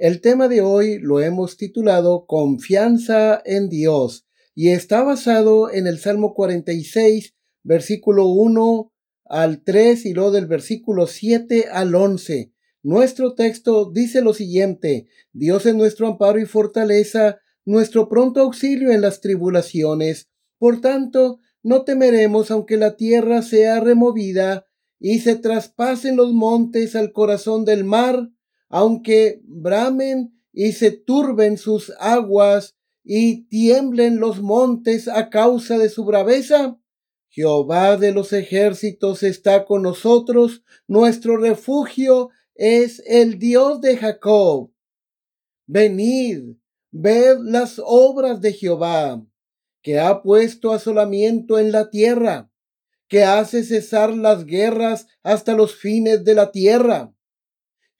El tema de hoy lo hemos titulado Confianza en Dios y está basado en el Salmo 46, versículo 1 al 3 y luego del versículo 7 al 11. Nuestro texto dice lo siguiente, Dios es nuestro amparo y fortaleza, nuestro pronto auxilio en las tribulaciones. Por tanto, no temeremos aunque la tierra sea removida y se traspasen los montes al corazón del mar, aunque bramen y se turben sus aguas y tiemblen los montes a causa de su braveza. Jehová de los ejércitos está con nosotros, nuestro refugio es el Dios de Jacob. Venid, ved las obras de Jehová, que ha puesto asolamiento en la tierra, que hace cesar las guerras hasta los fines de la tierra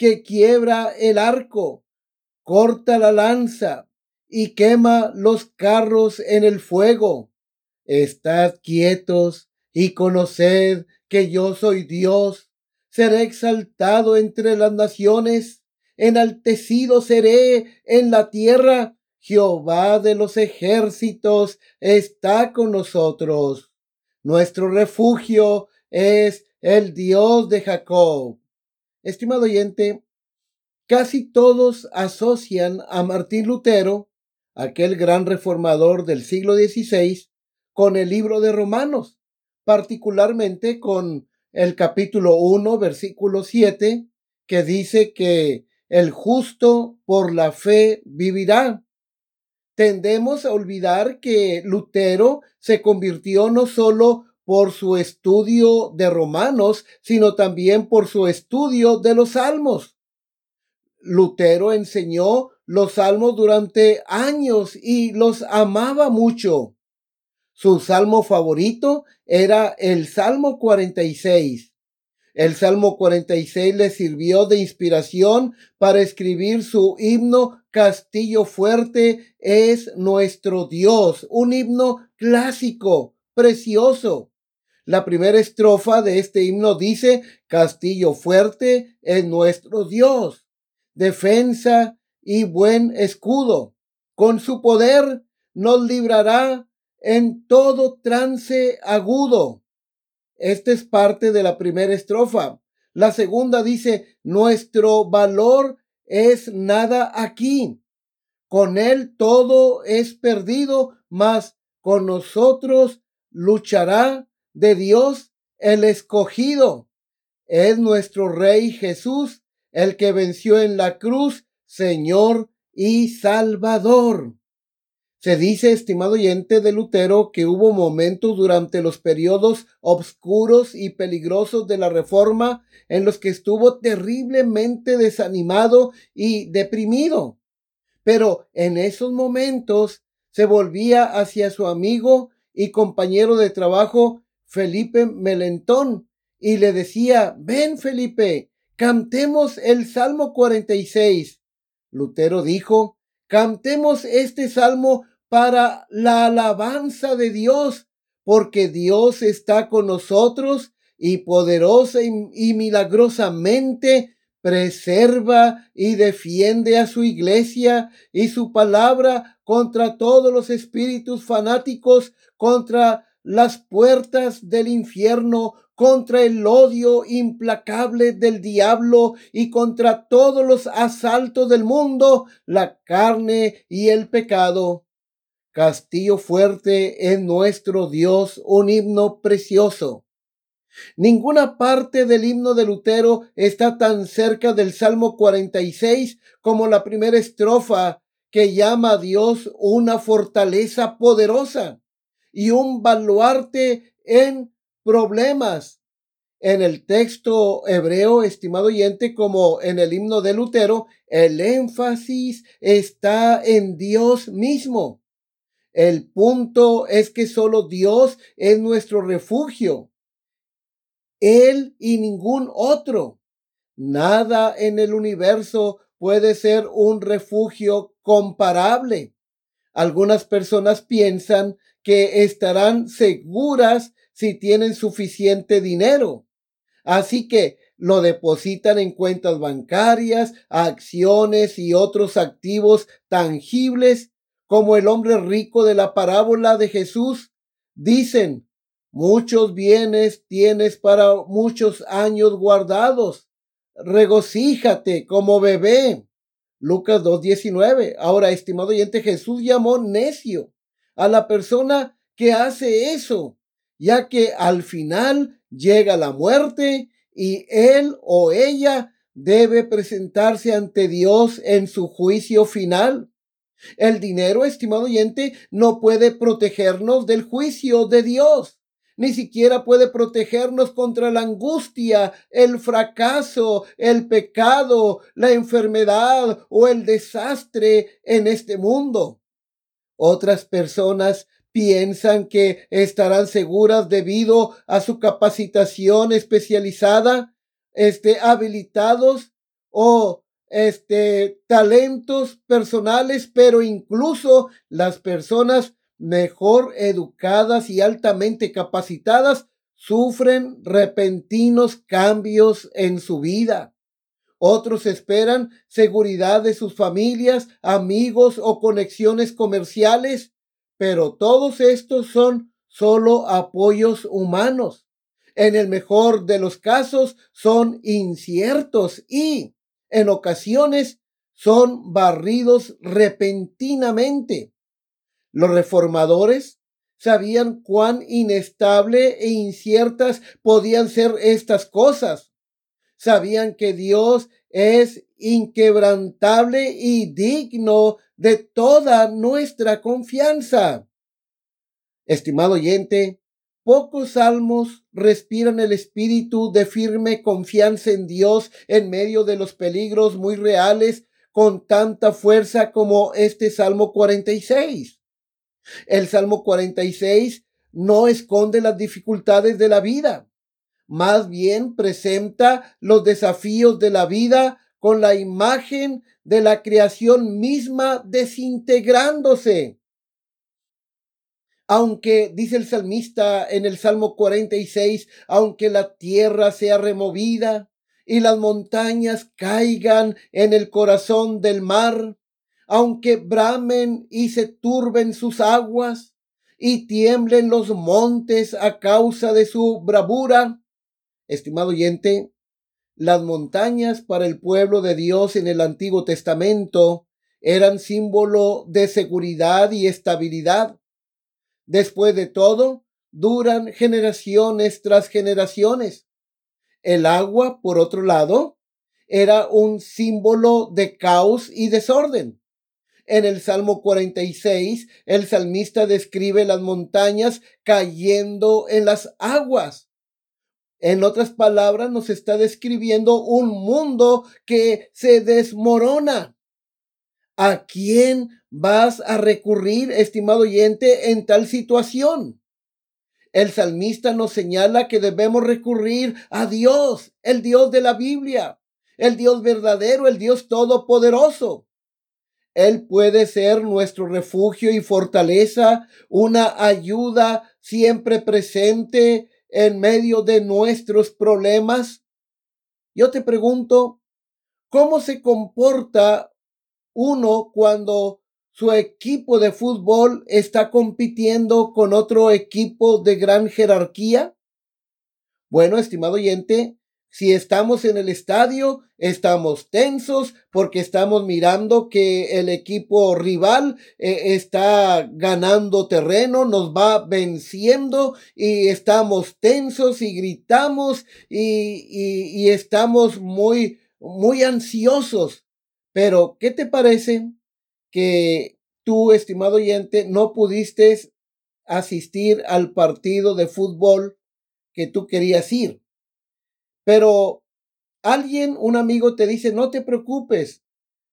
que quiebra el arco, corta la lanza y quema los carros en el fuego. Estad quietos y conoced que yo soy Dios. Seré exaltado entre las naciones, enaltecido seré en la tierra. Jehová de los ejércitos está con nosotros. Nuestro refugio es el Dios de Jacob. Estimado oyente, casi todos asocian a Martín Lutero, aquel gran reformador del siglo XVI, con el libro de Romanos, particularmente con el capítulo 1, versículo 7, que dice que el justo por la fe vivirá. Tendemos a olvidar que Lutero se convirtió no solo por su estudio de Romanos, sino también por su estudio de los Salmos. Lutero enseñó los Salmos durante años y los amaba mucho. Su salmo favorito era el Salmo 46. El Salmo 46 le sirvió de inspiración para escribir su himno Castillo Fuerte es nuestro Dios, un himno clásico, precioso. La primera estrofa de este himno dice, Castillo fuerte es nuestro Dios, defensa y buen escudo. Con su poder nos librará en todo trance agudo. Esta es parte de la primera estrofa. La segunda dice, nuestro valor es nada aquí. Con él todo es perdido, mas con nosotros luchará de Dios el escogido. Es nuestro Rey Jesús, el que venció en la cruz, Señor y Salvador. Se dice, estimado oyente de Lutero, que hubo momentos durante los periodos obscuros y peligrosos de la Reforma en los que estuvo terriblemente desanimado y deprimido. Pero en esos momentos se volvía hacia su amigo y compañero de trabajo Felipe Melentón y le decía, ven Felipe, cantemos el Salmo 46. Lutero dijo, cantemos este salmo para la alabanza de Dios, porque Dios está con nosotros y poderosa y, milagrosamente preserva y defiende a su iglesia y su palabra contra todos los espíritus fanáticos, contra las puertas del infierno contra el odio implacable del diablo y contra todos los asaltos del mundo, la carne y el pecado. Castillo fuerte en nuestro Dios, un himno precioso. Ninguna parte del himno de Lutero está tan cerca del Salmo 46 como la primera estrofa que llama a Dios una fortaleza poderosa y un baluarte en problemas. En el texto hebreo, estimado oyente, como en el himno de Lutero, el énfasis está en Dios mismo. El punto es que solo Dios es nuestro refugio. Él y ningún otro. Nada en el universo puede ser un refugio comparable. Algunas personas piensan que estarán seguras si tienen suficiente dinero. Así que lo depositan en cuentas bancarias, acciones y otros activos tangibles, como el hombre rico de la parábola de Jesús. Dicen, muchos bienes tienes para muchos años guardados. Regocíjate como bebé. Lucas 2.19. Ahora, estimado oyente, Jesús llamó necio a la persona que hace eso, ya que al final llega la muerte y él o ella debe presentarse ante Dios en su juicio final. El dinero, estimado oyente, no puede protegernos del juicio de Dios ni siquiera puede protegernos contra la angustia, el fracaso, el pecado, la enfermedad o el desastre en este mundo. Otras personas piensan que estarán seguras debido a su capacitación especializada, este, habilitados o este, talentos personales, pero incluso las personas mejor educadas y altamente capacitadas sufren repentinos cambios en su vida. Otros esperan seguridad de sus familias, amigos o conexiones comerciales, pero todos estos son solo apoyos humanos. En el mejor de los casos son inciertos y, en ocasiones, son barridos repentinamente. Los reformadores sabían cuán inestable e inciertas podían ser estas cosas. Sabían que Dios es inquebrantable y digno de toda nuestra confianza. Estimado oyente, pocos salmos respiran el espíritu de firme confianza en Dios en medio de los peligros muy reales con tanta fuerza como este Salmo 46. El Salmo 46 no esconde las dificultades de la vida, más bien presenta los desafíos de la vida con la imagen de la creación misma desintegrándose. Aunque, dice el salmista en el Salmo 46, aunque la tierra sea removida y las montañas caigan en el corazón del mar, aunque bramen y se turben sus aguas y tiemblen los montes a causa de su bravura. Estimado oyente, las montañas para el pueblo de Dios en el Antiguo Testamento eran símbolo de seguridad y estabilidad. Después de todo, duran generaciones tras generaciones. El agua, por otro lado, era un símbolo de caos y desorden. En el Salmo 46, el salmista describe las montañas cayendo en las aguas. En otras palabras, nos está describiendo un mundo que se desmorona. ¿A quién vas a recurrir, estimado oyente, en tal situación? El salmista nos señala que debemos recurrir a Dios, el Dios de la Biblia, el Dios verdadero, el Dios todopoderoso. Él puede ser nuestro refugio y fortaleza, una ayuda siempre presente en medio de nuestros problemas. Yo te pregunto, ¿cómo se comporta uno cuando su equipo de fútbol está compitiendo con otro equipo de gran jerarquía? Bueno, estimado oyente, Si estamos en el estadio, estamos tensos porque estamos mirando que el equipo rival eh, está ganando terreno, nos va venciendo y estamos tensos y gritamos y, y, y estamos muy, muy ansiosos. Pero, ¿qué te parece que tú, estimado oyente, no pudiste asistir al partido de fútbol que tú querías ir? Pero alguien, un amigo te dice, no te preocupes,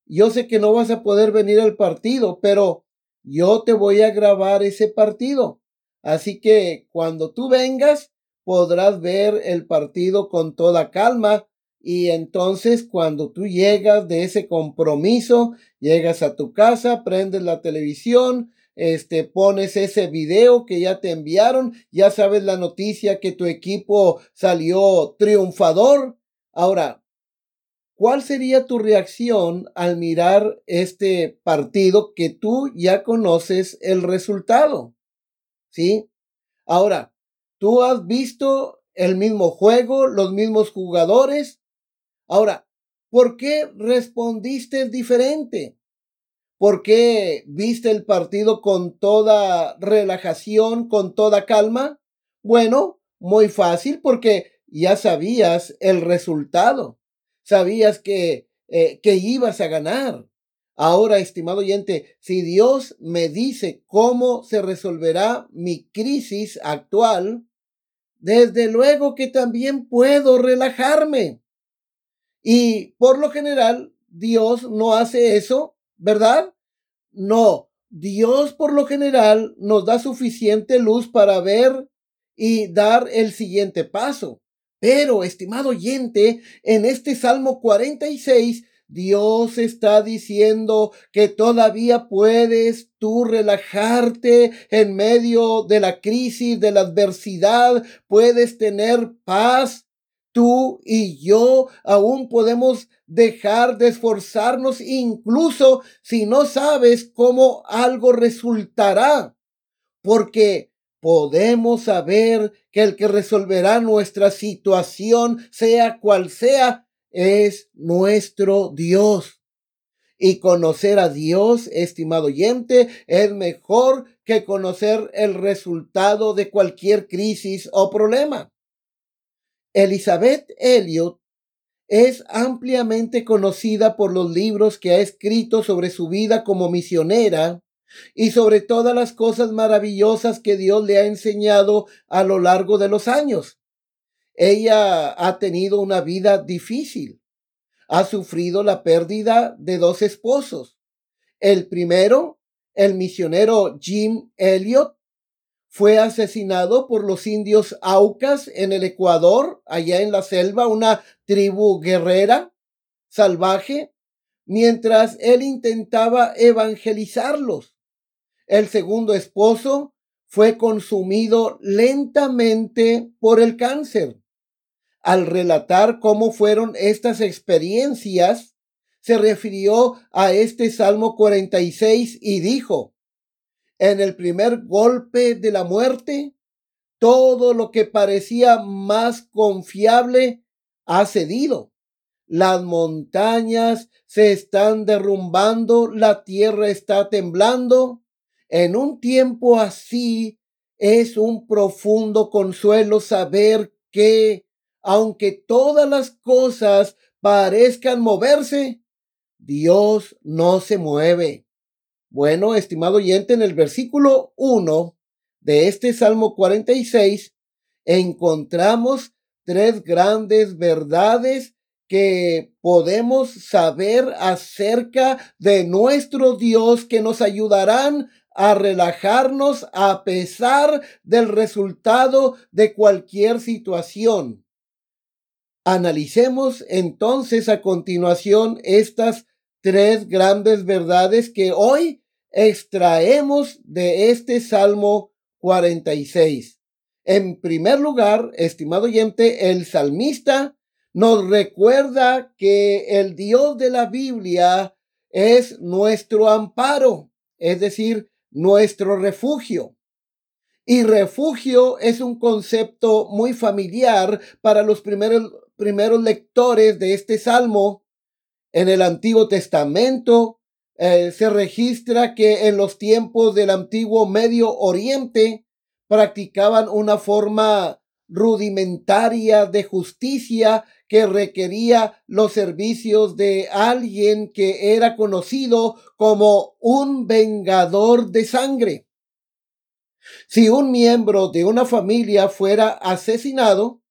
yo sé que no vas a poder venir al partido, pero yo te voy a grabar ese partido. Así que cuando tú vengas, podrás ver el partido con toda calma. Y entonces cuando tú llegas de ese compromiso, llegas a tu casa, prendes la televisión, este, pones ese video que ya te enviaron, ya sabes la noticia que tu equipo salió triunfador. Ahora, ¿cuál sería tu reacción al mirar este partido que tú ya conoces el resultado? ¿Sí? Ahora, tú has visto el mismo juego, los mismos jugadores. Ahora, ¿por qué respondiste diferente? ¿Por qué viste el partido con toda relajación, con toda calma? Bueno, muy fácil porque ya sabías el resultado. Sabías que, eh, que ibas a ganar. Ahora, estimado oyente, si Dios me dice cómo se resolverá mi crisis actual, desde luego que también puedo relajarme. Y por lo general, Dios no hace eso ¿verdad? No, Dios por lo general nos da suficiente luz para ver y dar el siguiente paso. Pero, estimado oyente, en este Salmo 46, Dios está diciendo que todavía puedes tú relajarte en medio de la crisis, de la adversidad, puedes tener paz, tú y yo aún podemos dejar de esforzarnos incluso si no sabes cómo algo resultará, porque podemos saber que el que resolverá nuestra situación, sea cual sea, es nuestro Dios. Y conocer a Dios, estimado oyente, es mejor que conocer el resultado de cualquier crisis o problema. Elizabeth Elliot es ampliamente conocida por los libros que ha escrito sobre su vida como misionera y sobre todas las cosas maravillosas que Dios le ha enseñado a lo largo de los años. Ella ha tenido una vida difícil. Ha sufrido la pérdida de dos esposos. El primero, el misionero Jim Elliot, fue asesinado por los indios Aucas en el Ecuador, allá en la selva, una tribu guerrera, salvaje, mientras él intentaba evangelizarlos. El segundo esposo fue consumido lentamente por el cáncer. Al relatar cómo fueron estas experiencias, se refirió a este Salmo 46 y dijo, en el primer golpe de la muerte, todo lo que parecía más confiable ha cedido. Las montañas se están derrumbando, la tierra está temblando. En un tiempo así es un profundo consuelo saber que, aunque todas las cosas parezcan moverse, Dios no se mueve. Bueno, estimado oyente, en el versículo 1 de este Salmo 46 encontramos tres grandes verdades que podemos saber acerca de nuestro Dios que nos ayudarán a relajarnos a pesar del resultado de cualquier situación. Analicemos entonces a continuación estas tres grandes verdades que hoy extraemos de este Salmo 46. En primer lugar, estimado oyente, el salmista nos recuerda que el Dios de la Biblia es nuestro amparo, es decir, nuestro refugio. Y refugio es un concepto muy familiar para los primeros, primeros lectores de este salmo en el Antiguo Testamento, eh, se registra que en los tiempos del antiguo Medio Oriente practicaban una forma rudimentaria de justicia que requería los servicios de alguien que era conocido como un vengador de sangre. Si un miembro de una familia fuera asesinado,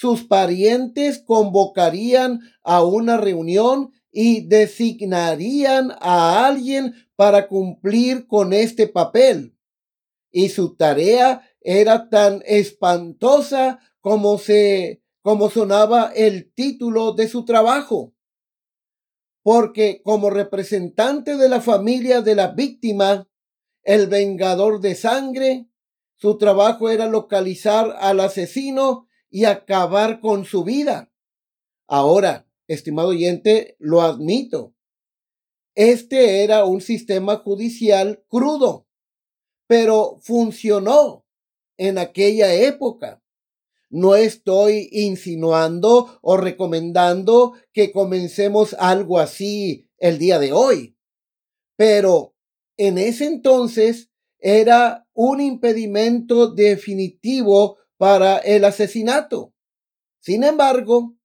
sus parientes convocarían a una reunión y designarían a alguien para cumplir con este papel. Y su tarea era tan espantosa como se como sonaba el título de su trabajo. Porque como representante de la familia de la víctima, el vengador de sangre, su trabajo era localizar al asesino y acabar con su vida. Ahora, estimado oyente, lo admito. Este era un sistema judicial crudo, pero funcionó en aquella época. No estoy insinuando o recomendando que comencemos algo así el día de hoy, pero en ese entonces era un impedimento definitivo para el asesinato. Sin embargo,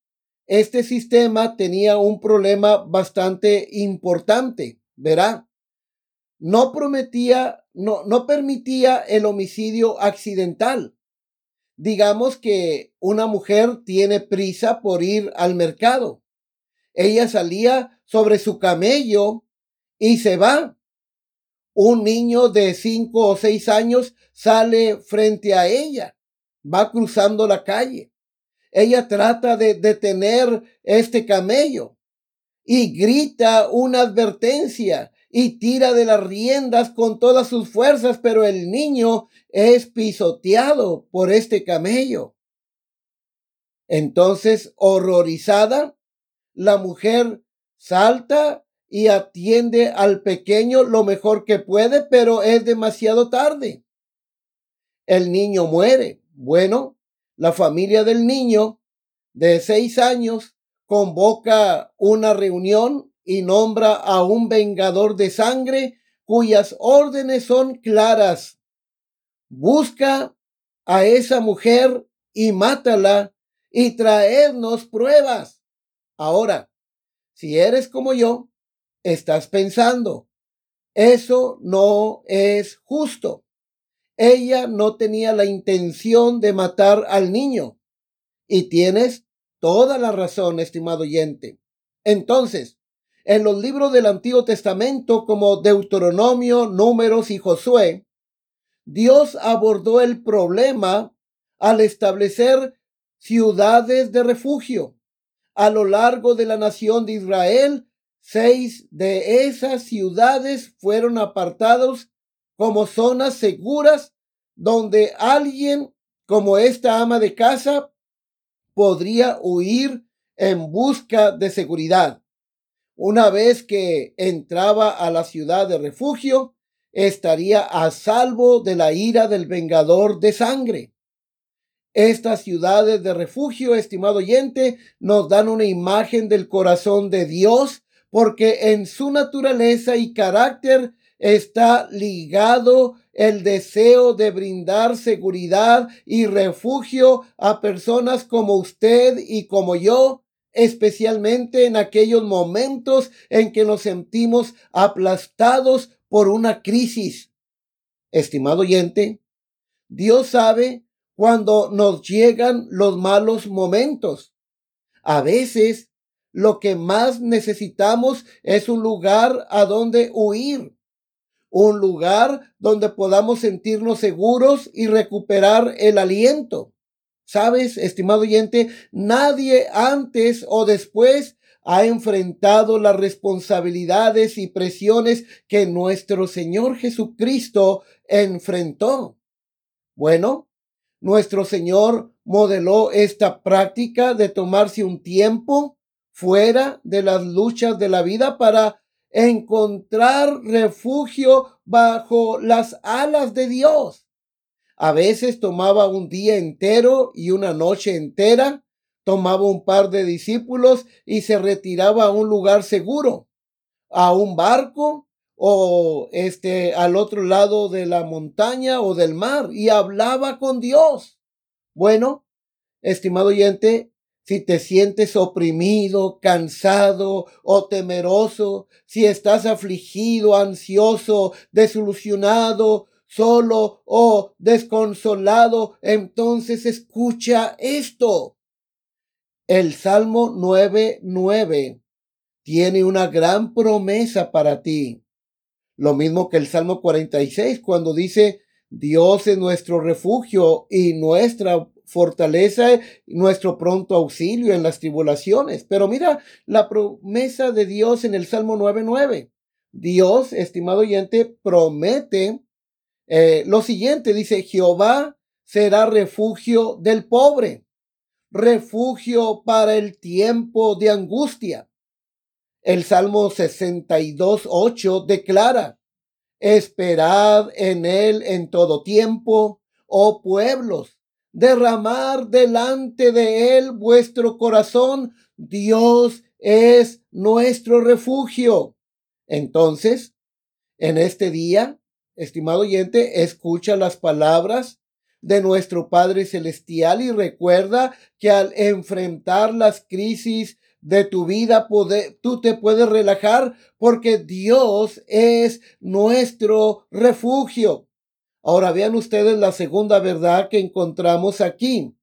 este sistema tenía un problema bastante importante, verá. No prometía, no, no permitía el homicidio accidental. Digamos que una mujer tiene prisa por ir al mercado. Ella salía sobre su camello y se va. Un niño de cinco o seis años sale frente a ella va cruzando la calle. Ella trata de detener este camello y grita una advertencia y tira de las riendas con todas sus fuerzas, pero el niño es pisoteado por este camello. Entonces, horrorizada, la mujer salta y atiende al pequeño lo mejor que puede, pero es demasiado tarde. El niño muere. Bueno, la familia del niño de seis años convoca una reunión y nombra a un vengador de sangre cuyas órdenes son claras. Busca a esa mujer y mátala y traernos pruebas. Ahora, si eres como yo, estás pensando, eso no es justo. Ella no tenía la intención de matar al niño. Y tienes toda la razón, estimado oyente. Entonces, en los libros del Antiguo Testamento como Deuteronomio, Números y Josué, Dios abordó el problema al establecer ciudades de refugio. A lo largo de la nación de Israel, seis de esas ciudades fueron apartados como zonas seguras donde alguien como esta ama de casa podría huir en busca de seguridad. Una vez que entraba a la ciudad de refugio, estaría a salvo de la ira del vengador de sangre. Estas ciudades de refugio, estimado oyente, nos dan una imagen del corazón de Dios, porque en su naturaleza y carácter está ligado el deseo de brindar seguridad y refugio a personas como usted y como yo, especialmente en aquellos momentos en que nos sentimos aplastados por una crisis. Estimado oyente, Dios sabe cuando nos llegan los malos momentos. A veces lo que más necesitamos es un lugar a donde huir un lugar donde podamos sentirnos seguros y recuperar el aliento. Sabes, estimado oyente, nadie antes o después ha enfrentado las responsabilidades y presiones que nuestro Señor Jesucristo enfrentó. Bueno, nuestro Señor modeló esta práctica de tomarse un tiempo fuera de las luchas de la vida para encontrar refugio bajo las alas de Dios. A veces tomaba un día entero y una noche entera tomaba un par de discípulos y se retiraba a un lugar seguro, a un barco o este al otro lado de la montaña o del mar y hablaba con Dios. Bueno, estimado oyente, si te sientes oprimido, cansado o temeroso, si estás afligido, ansioso, desilusionado, solo o desconsolado, entonces escucha esto. El Salmo 9.9 tiene una gran promesa para ti. Lo mismo que el Salmo 46 cuando dice, Dios es nuestro refugio y nuestra fortaleza, nuestro pronto auxilio en las tribulaciones. Pero mira la promesa de Dios en el Salmo 9.9. Dios, estimado oyente, promete eh, lo siguiente, dice, Jehová será refugio del pobre refugio para el tiempo de angustia. El Salmo 62, 8 declara, esperad en él en todo tiempo, oh pueblos, derramar delante de él vuestro corazón, Dios es nuestro refugio. Entonces, en este día, estimado oyente, escucha las palabras de nuestro Padre Celestial y recuerda que al enfrentar las crisis de tu vida, tú te puedes relajar porque Dios es nuestro refugio. Ahora vean ustedes la segunda verdad que encontramos aquí.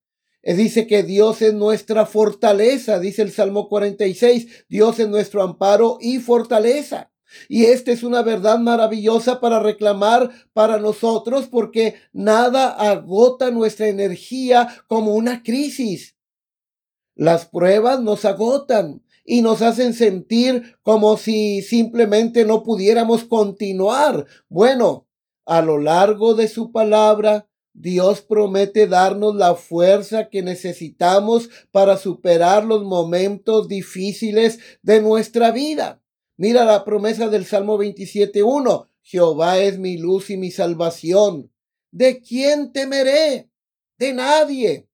Eh, dice que Dios es nuestra fortaleza, dice el Salmo 46, Dios es nuestro amparo y fortaleza. Y esta es una verdad maravillosa para reclamar para nosotros porque nada agota nuestra energía como una crisis. Las pruebas nos agotan y nos hacen sentir como si simplemente no pudiéramos continuar. Bueno, a lo largo de su palabra, Dios promete darnos la fuerza que necesitamos para superar los momentos difíciles de nuestra vida. Mira la promesa del Salmo 27.1. Jehová es mi luz y mi salvación. ¿De quién temeré? De nadie.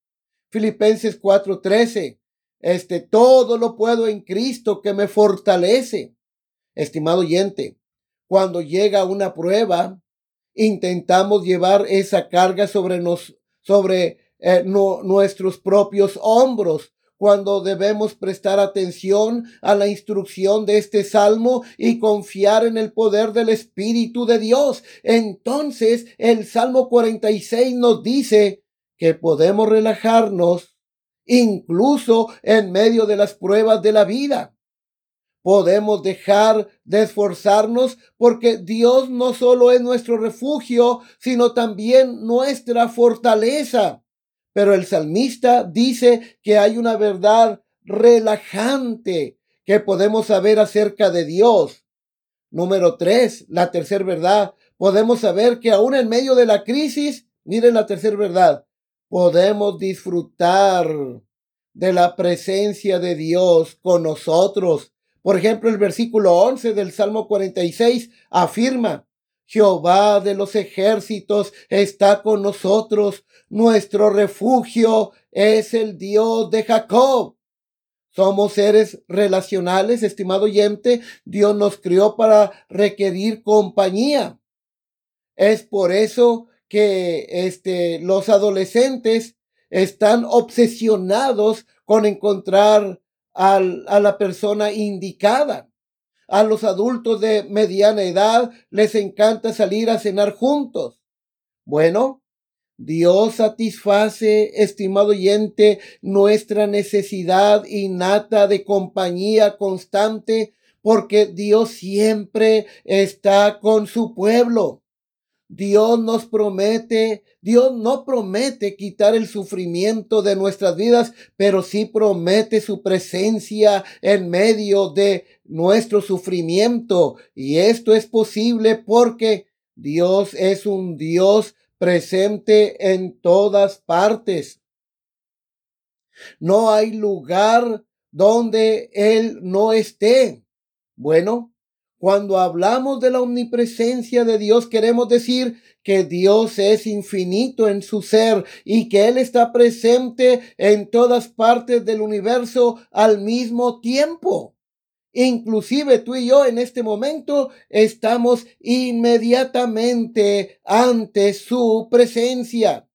Filipenses 4:13. Este todo lo puedo en Cristo que me fortalece. Estimado oyente, cuando llega una prueba, intentamos llevar esa carga sobre, nos, sobre eh, nuestros propios hombros cuando debemos prestar atención a la instrucción de este salmo y confiar en el poder del Espíritu de Dios. Entonces el Salmo 46 nos dice que podemos relajarnos incluso en medio de las pruebas de la vida. Podemos dejar de esforzarnos porque Dios no solo es nuestro refugio, sino también nuestra fortaleza. Pero el salmista dice que hay una verdad relajante que podemos saber acerca de Dios. Número tres, la tercera verdad. Podemos saber que aún en medio de la crisis, miren la tercera verdad, podemos disfrutar de la presencia de Dios con nosotros. Por ejemplo, el versículo 11 del Salmo 46 afirma, Jehová de los ejércitos está con nosotros. Nuestro refugio es el Dios de Jacob. Somos seres relacionales, estimado oyente. Dios nos crió para requerir compañía. Es por eso que este, los adolescentes están obsesionados con encontrar a la persona indicada. A los adultos de mediana edad les encanta salir a cenar juntos. Bueno, Dios satisface, estimado oyente, nuestra necesidad innata de compañía constante porque Dios siempre está con su pueblo. Dios nos promete, Dios no promete quitar el sufrimiento de nuestras vidas, pero sí promete su presencia en medio de nuestro sufrimiento. Y esto es posible porque Dios es un Dios presente en todas partes. No hay lugar donde Él no esté. Bueno, Cuando hablamos de la omnipresencia de Dios, queremos decir que Dios es infinito en su ser y que Él está presente en todas partes del universo al mismo tiempo. Inclusive tú y yo en este momento estamos inmediatamente ante su presencia.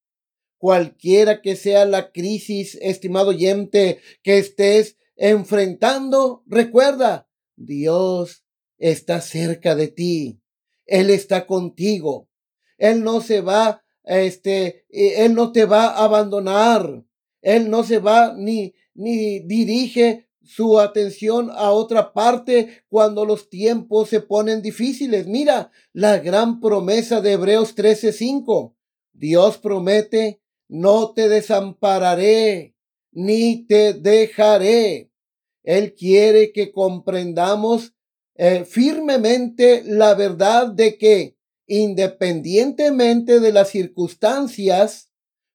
Cualquiera que sea la crisis, estimado oyente, que estés enfrentando, recuerda, Dios está cerca de ti. Él está contigo. Él no se va, este, Él no te va a abandonar. Él no se va ni, ni dirige su atención a otra parte cuando los tiempos se ponen difíciles. Mira la gran promesa de Hebreos 13:5. Dios promete, no te desampararé, ni te dejaré. Él quiere que comprendamos eh, firmemente la verdad de que independientemente de las circunstancias,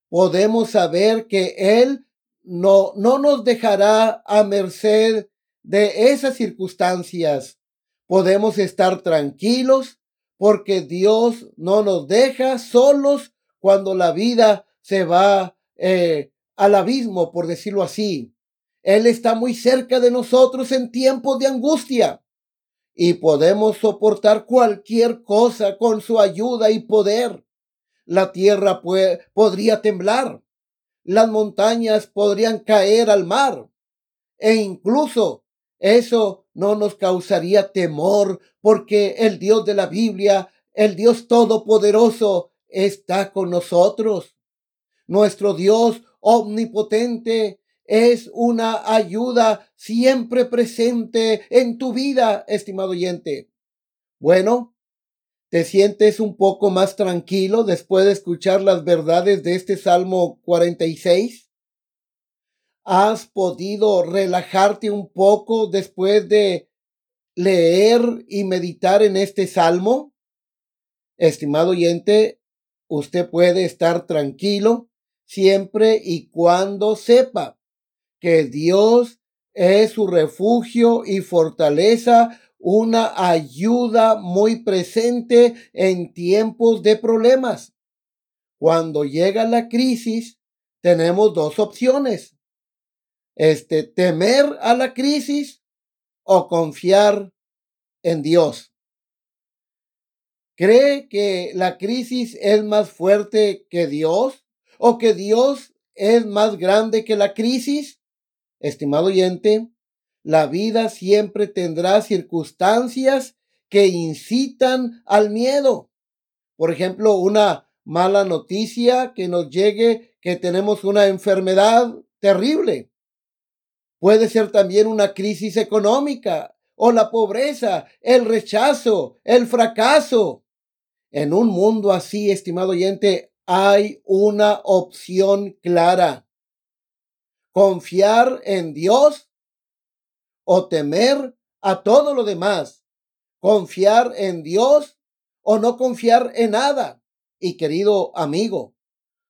podemos saber que Él no, no nos dejará a merced de esas circunstancias. Podemos estar tranquilos porque Dios no nos deja solos cuando la vida se va eh, al abismo, por decirlo así. Él está muy cerca de nosotros en tiempos de angustia y podemos soportar cualquier cosa con su ayuda y poder. La tierra podría temblar, las montañas podrían caer al mar e incluso eso no nos causaría temor porque el Dios de la Biblia, el Dios Todopoderoso, está con nosotros. Nuestro Dios omnipotente es una ayuda siempre presente en tu vida, estimado oyente. Bueno, ¿te sientes un poco más tranquilo después de escuchar las verdades de este Salmo 46? ¿Has podido relajarte un poco después de leer y meditar en este Salmo? Estimado oyente, usted puede estar tranquilo siempre y cuando sepa que Dios es su refugio y fortaleza, una ayuda muy presente en tiempos de problemas. Cuando llega la crisis, tenemos dos opciones. Este, temer a la crisis o confiar en Dios. ¿Cree que la crisis es más fuerte que Dios o que Dios es más grande que la crisis? Estimado oyente, la vida siempre tendrá circunstancias que incitan al miedo. Por ejemplo, una mala noticia que nos llegue que tenemos una enfermedad terrible. Puede ser también una crisis económica o la pobreza, el rechazo, el fracaso. En un mundo así, estimado oyente, hay una opción clara confiar en Dios o temer a todo lo demás, confiar en Dios o no confiar en nada. Y querido amigo,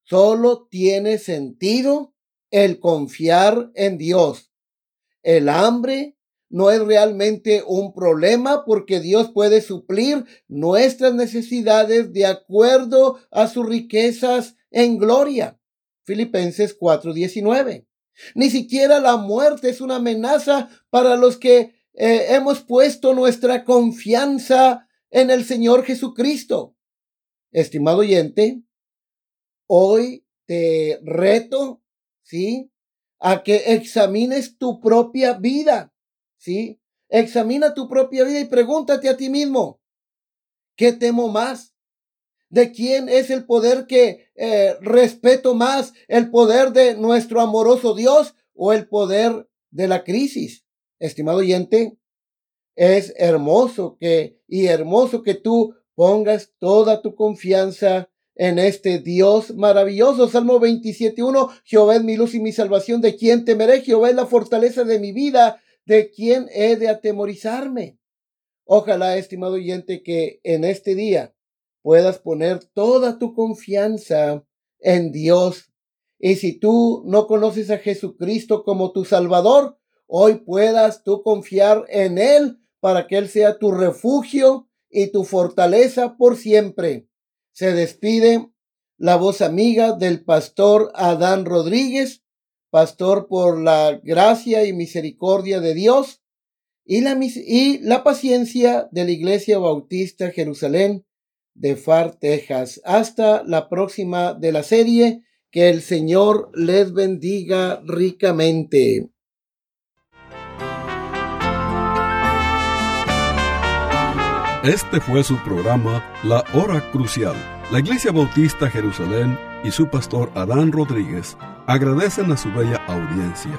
solo tiene sentido el confiar en Dios. El hambre no es realmente un problema porque Dios puede suplir nuestras necesidades de acuerdo a sus riquezas en gloria. Filipenses 4:19. Ni siquiera la muerte es una amenaza para los que eh, hemos puesto nuestra confianza en el Señor Jesucristo. Estimado oyente, hoy te reto, ¿sí? A que examines tu propia vida, ¿sí? Examina tu propia vida y pregúntate a ti mismo, ¿qué temo más? ¿De quién es el poder que eh, respeto más? ¿El poder de nuestro amoroso Dios o el poder de la crisis? Estimado oyente, es hermoso que y hermoso que tú pongas toda tu confianza en este Dios maravilloso. Salmo 27.1, Jehová es mi luz y mi salvación, ¿de quién temeré? Jehová es la fortaleza de mi vida, ¿de quién he de atemorizarme? Ojalá, estimado oyente, que en este día puedas poner toda tu confianza en Dios. Y si tú no conoces a Jesucristo como tu Salvador, hoy puedas tú confiar en Él para que Él sea tu refugio y tu fortaleza por siempre. Se despide la voz amiga del pastor Adán Rodríguez, pastor por la gracia y misericordia de Dios y la, y la paciencia de la Iglesia Bautista Jerusalén de Far, Texas. Hasta la próxima de la serie. Que el Señor les bendiga ricamente. Este fue su programa La Hora Crucial. La Iglesia Bautista Jerusalén y su pastor Adán Rodríguez agradecen a su bella audiencia